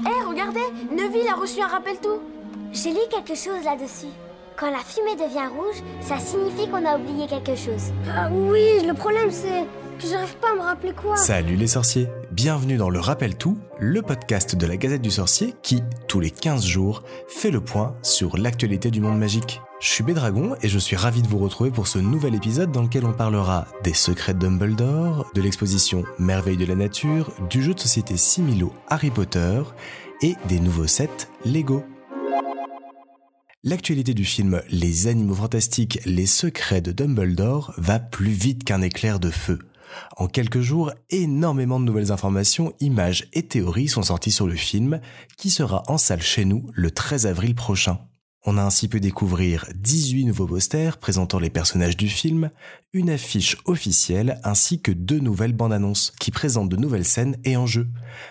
Hé, regardez Neville a reçu un rappel tout J'ai lu quelque chose là-dessus. Quand la fumée devient rouge, ça signifie qu'on a oublié quelque chose. Ah oui, le problème c'est que j'arrive pas à me rappeler quoi. Salut les sorciers, bienvenue dans le Rappel Tout, le podcast de la Gazette du Sorcier qui, tous les 15 jours, fait le point sur l'actualité du monde magique. Je suis Bédragon et je suis ravi de vous retrouver pour ce nouvel épisode dans lequel on parlera des secrets de Dumbledore, de l'exposition Merveille de la Nature, du jeu de société Similo Harry Potter et des nouveaux sets Lego. L'actualité du film Les animaux fantastiques, les secrets de Dumbledore va plus vite qu'un éclair de feu. En quelques jours, énormément de nouvelles informations, images et théories sont sorties sur le film, qui sera en salle chez nous le 13 avril prochain. On a ainsi pu découvrir 18 nouveaux posters présentant les personnages du film, une affiche officielle ainsi que deux nouvelles bandes annonces qui présentent de nouvelles scènes et enjeux.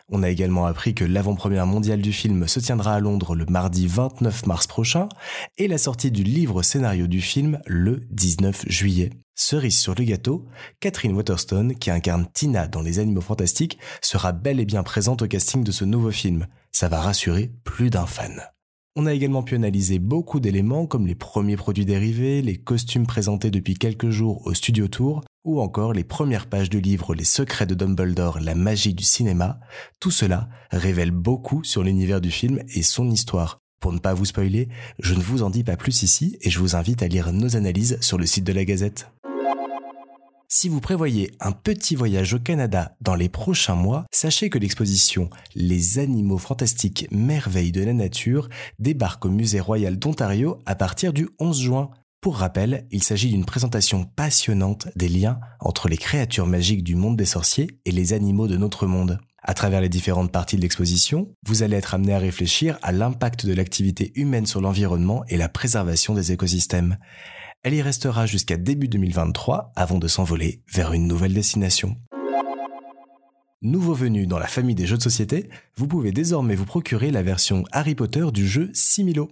On a également appris que l'avant-première mondiale du film se tiendra à Londres le mardi 29 mars prochain et la sortie du livre scénario du film le 19 juillet. Cerise sur le gâteau, Catherine Waterstone, qui incarne Tina dans Les Animaux Fantastiques, sera bel et bien présente au casting de ce nouveau film. Ça va rassurer plus d'un fan. On a également pu analyser beaucoup d'éléments comme les premiers produits dérivés, les costumes présentés depuis quelques jours au Studio Tour, ou encore les premières pages du livre Les secrets de Dumbledore, la magie du cinéma. Tout cela révèle beaucoup sur l'univers du film et son histoire. Pour ne pas vous spoiler, je ne vous en dis pas plus ici et je vous invite à lire nos analyses sur le site de la Gazette. Si vous prévoyez un petit voyage au Canada dans les prochains mois, sachez que l'exposition Les animaux fantastiques merveilles de la nature débarque au Musée royal d'Ontario à partir du 11 juin. Pour rappel, il s'agit d'une présentation passionnante des liens entre les créatures magiques du monde des sorciers et les animaux de notre monde. À travers les différentes parties de l'exposition, vous allez être amené à réfléchir à l'impact de l'activité humaine sur l'environnement et la préservation des écosystèmes. Elle y restera jusqu'à début 2023 avant de s'envoler vers une nouvelle destination. Nouveau venu dans la famille des jeux de société, vous pouvez désormais vous procurer la version Harry Potter du jeu Similo.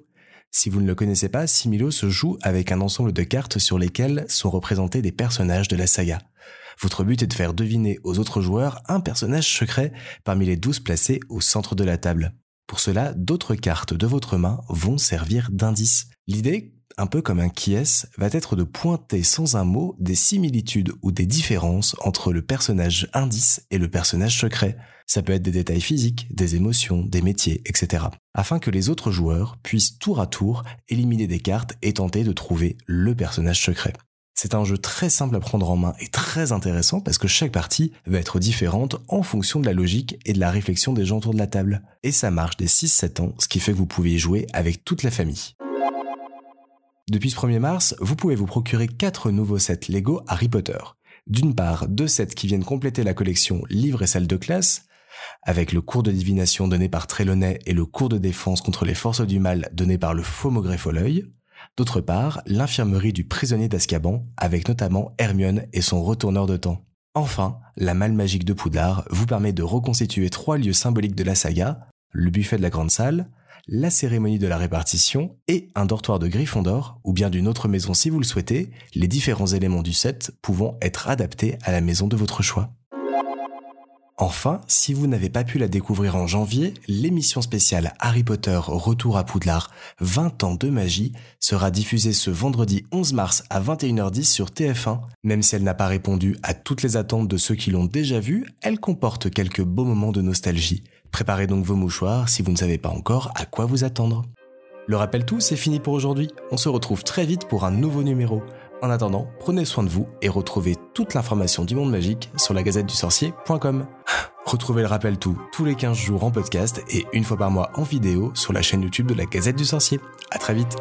Si vous ne le connaissez pas, Similo se joue avec un ensemble de cartes sur lesquelles sont représentés des personnages de la saga. Votre but est de faire deviner aux autres joueurs un personnage secret parmi les 12 placés au centre de la table. Pour cela, d'autres cartes de votre main vont servir d'indice. L'idée, un peu comme un qui va être de pointer sans un mot des similitudes ou des différences entre le personnage indice et le personnage secret. Ça peut être des détails physiques, des émotions, des métiers, etc. Afin que les autres joueurs puissent tour à tour éliminer des cartes et tenter de trouver le personnage secret. C'est un jeu très simple à prendre en main et très intéressant parce que chaque partie va être différente en fonction de la logique et de la réflexion des gens autour de la table. Et ça marche des 6-7 ans, ce qui fait que vous pouvez y jouer avec toute la famille. Depuis ce 1er mars, vous pouvez vous procurer 4 nouveaux sets Lego Harry Potter. D'une part, deux sets qui viennent compléter la collection livres et salles de classe, avec le cours de divination donné par Trelawney et le cours de défense contre les forces du mal donné par le faux Maugreffe D'autre part, l'infirmerie du prisonnier d'Azkaban, avec notamment Hermione et son retourneur de temps. Enfin, la malle magique de Poudlard vous permet de reconstituer trois lieux symboliques de la saga, le buffet de la grande salle, la cérémonie de la répartition et un dortoir de Gryffondor, ou bien d'une autre maison si vous le souhaitez, les différents éléments du set pouvant être adaptés à la maison de votre choix. Enfin, si vous n'avez pas pu la découvrir en janvier, l'émission spéciale Harry Potter Retour à Poudlard 20 ans de magie sera diffusée ce vendredi 11 mars à 21h10 sur TF1. Même si elle n'a pas répondu à toutes les attentes de ceux qui l'ont déjà vue, elle comporte quelques beaux moments de nostalgie. Préparez donc vos mouchoirs si vous ne savez pas encore à quoi vous attendre. Le rappel tout, c'est fini pour aujourd'hui. On se retrouve très vite pour un nouveau numéro. En attendant, prenez soin de vous et retrouvez toute l'information du monde magique sur la gazette du sorcier.com. Retrouvez le rappel tout tous les 15 jours en podcast et une fois par mois en vidéo sur la chaîne YouTube de la Gazette du Sorcier. À très vite.